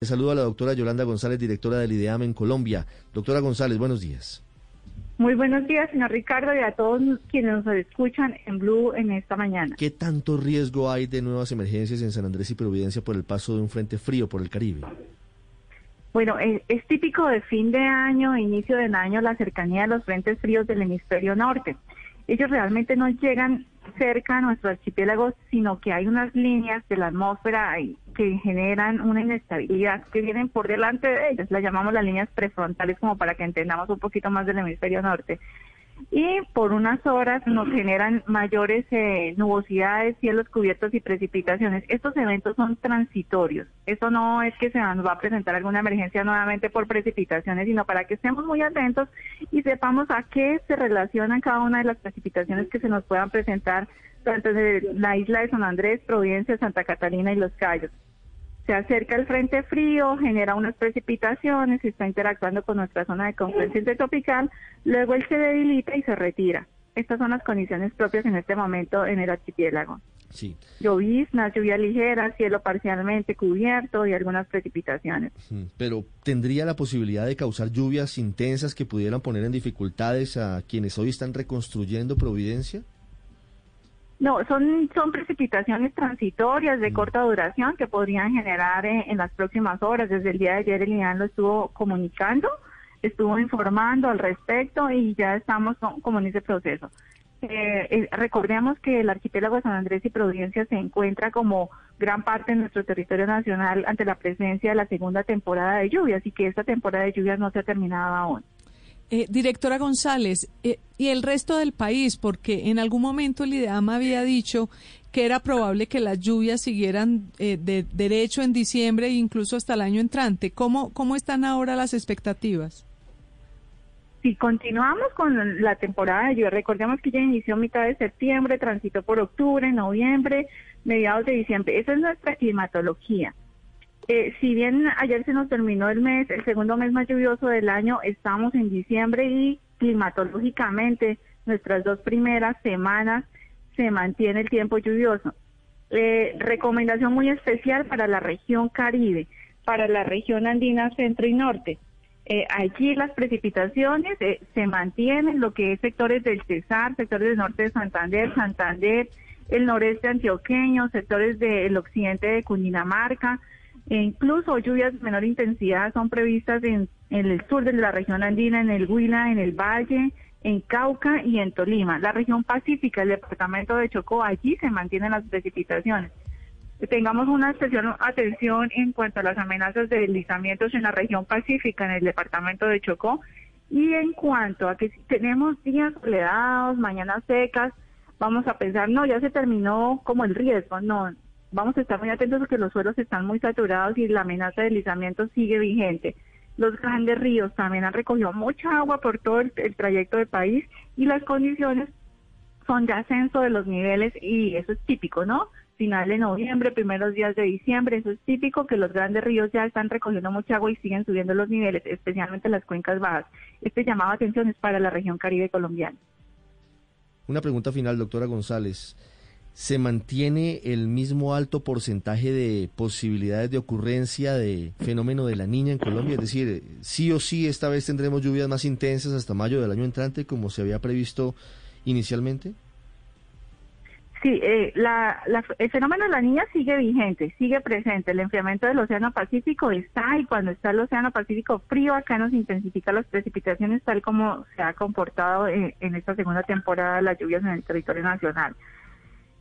Saludo a la doctora Yolanda González, directora del IDEAM en Colombia. Doctora González, buenos días. Muy buenos días, señor Ricardo, y a todos quienes nos escuchan en Blue en esta mañana. ¿Qué tanto riesgo hay de nuevas emergencias en San Andrés y Providencia por el paso de un frente frío por el Caribe? Bueno, es, es típico de fin de año, inicio del año, la cercanía de los frentes fríos del hemisferio norte. Ellos realmente no llegan cerca a nuestro archipiélago, sino que hay unas líneas de la atmósfera que generan una inestabilidad que vienen por delante de ellas. Las llamamos las líneas prefrontales como para que entendamos un poquito más del hemisferio norte y por unas horas nos generan mayores eh, nubosidades, cielos cubiertos y precipitaciones. Estos eventos son transitorios. Eso no es que se nos va a presentar alguna emergencia nuevamente por precipitaciones, sino para que estemos muy atentos y sepamos a qué se relacionan cada una de las precipitaciones que se nos puedan presentar tanto de la isla de San Andrés, Providencia, Santa Catalina y Los Cayos se acerca el frente frío, genera unas precipitaciones, está interactuando con nuestra zona de confluencia intertropical, luego él se debilita y se retira. Estas son las condiciones propias en este momento en el archipiélago. Sí. Lloviznas, lluvia ligera, cielo parcialmente cubierto y algunas precipitaciones. Pero ¿tendría la posibilidad de causar lluvias intensas que pudieran poner en dificultades a quienes hoy están reconstruyendo Providencia? No, son, son precipitaciones transitorias de mm. corta duración que podrían generar eh, en, las próximas horas. Desde el día de ayer el INAN lo estuvo comunicando, estuvo informando al respecto y ya estamos como en ese proceso. Eh, eh, recordemos que el archipiélago de San Andrés y Providencia se encuentra como gran parte de nuestro territorio nacional ante la presencia de la segunda temporada de lluvias y que esta temporada de lluvias no se ha terminado aún. Eh, directora González, eh, y el resto del país, porque en algún momento el IDEAM había dicho que era probable que las lluvias siguieran eh, de derecho en diciembre e incluso hasta el año entrante. ¿Cómo, ¿Cómo están ahora las expectativas? Si continuamos con la temporada de lluvia, recordemos que ya inició mitad de septiembre, transitó por octubre, noviembre, mediados de diciembre. Esa es nuestra climatología. Eh, si bien ayer se nos terminó el mes, el segundo mes más lluvioso del año, estamos en diciembre y climatológicamente nuestras dos primeras semanas se mantiene el tiempo lluvioso. Eh, recomendación muy especial para la región Caribe, para la región andina centro y norte. Eh, allí las precipitaciones se mantienen, lo que es sectores del Cesar, sectores del norte de Santander, Santander, el noreste antioqueño, sectores del occidente de Cundinamarca, e incluso lluvias de menor intensidad son previstas en, el sur de la región andina, en el Huila, en el Valle, en Cauca y en Tolima. La región pacífica, el departamento de Chocó, allí se mantienen las precipitaciones. Tengamos una especial atención en cuanto a las amenazas de deslizamientos en la región pacífica, en el departamento de Chocó, y en cuanto a que si tenemos días soleados, mañanas secas, vamos a pensar, no, ya se terminó como el riesgo, no, vamos a estar muy atentos porque los suelos están muy saturados y la amenaza de deslizamiento sigue vigente. Los grandes ríos también han recogido mucha agua por todo el, trayecto del país y las condiciones son de ascenso de los niveles y eso es típico, ¿no? Final de noviembre, primeros días de diciembre, eso es típico que los grandes ríos ya están recogiendo mucha agua y siguen subiendo los niveles, especialmente las cuencas bajas. Este llamado a atención es para la región caribe colombiana. Una pregunta final, doctora González se mantiene el mismo alto porcentaje de posibilidades de ocurrencia de fenómeno de la niña en Colombia? Es decir, sí o sí esta vez tendremos lluvias más intensas hasta mayo del año entrante como se había previsto inicialmente? Sí, eh, el fenómeno de la niña sigue vigente, sigue presente. El enfriamiento del Océano Pacífico está y cuando está el Océano Pacífico frío, acá nos intensifica las precipitaciones tal como se ha comportado en, en esta segunda temporada las lluvias en el territorio nacional.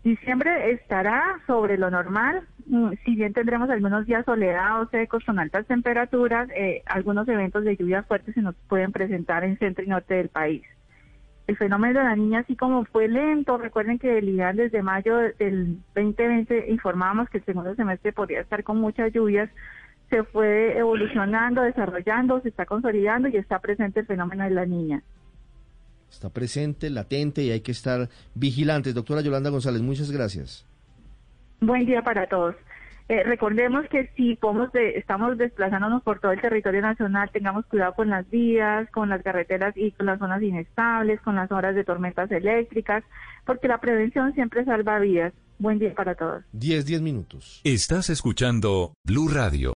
Diciembre estará sobre lo normal, mm, si bien tendremos algunos días soleados, secos, con altas temperaturas, eh, algunos eventos de lluvia fuerte se nos pueden presentar en centro y norte del país. El fenómeno de la niña, así como fue lento, recuerden que el IDAN desde mayo del 2020 informábamos que el segundo semestre podría estar con muchas lluvias, se fue evolucionando, desarrollando, se está consolidando y está presente el fenómeno de la niña está presente, latente y hay que estar vigilantes. Doctora Yolanda González, muchas gracias. Buen día para todos. Eh, recordemos que si podemos estamos desplazándonos por todo el territorio nacional, tengamos cuidado con las vías, con las carreteras y con las zonas inestables, con las horas de tormentas eléctricas, porque la prevención siempre salva vidas. Buen día para todos. 10, 10 minutos. Estás escuchando Blue Radio.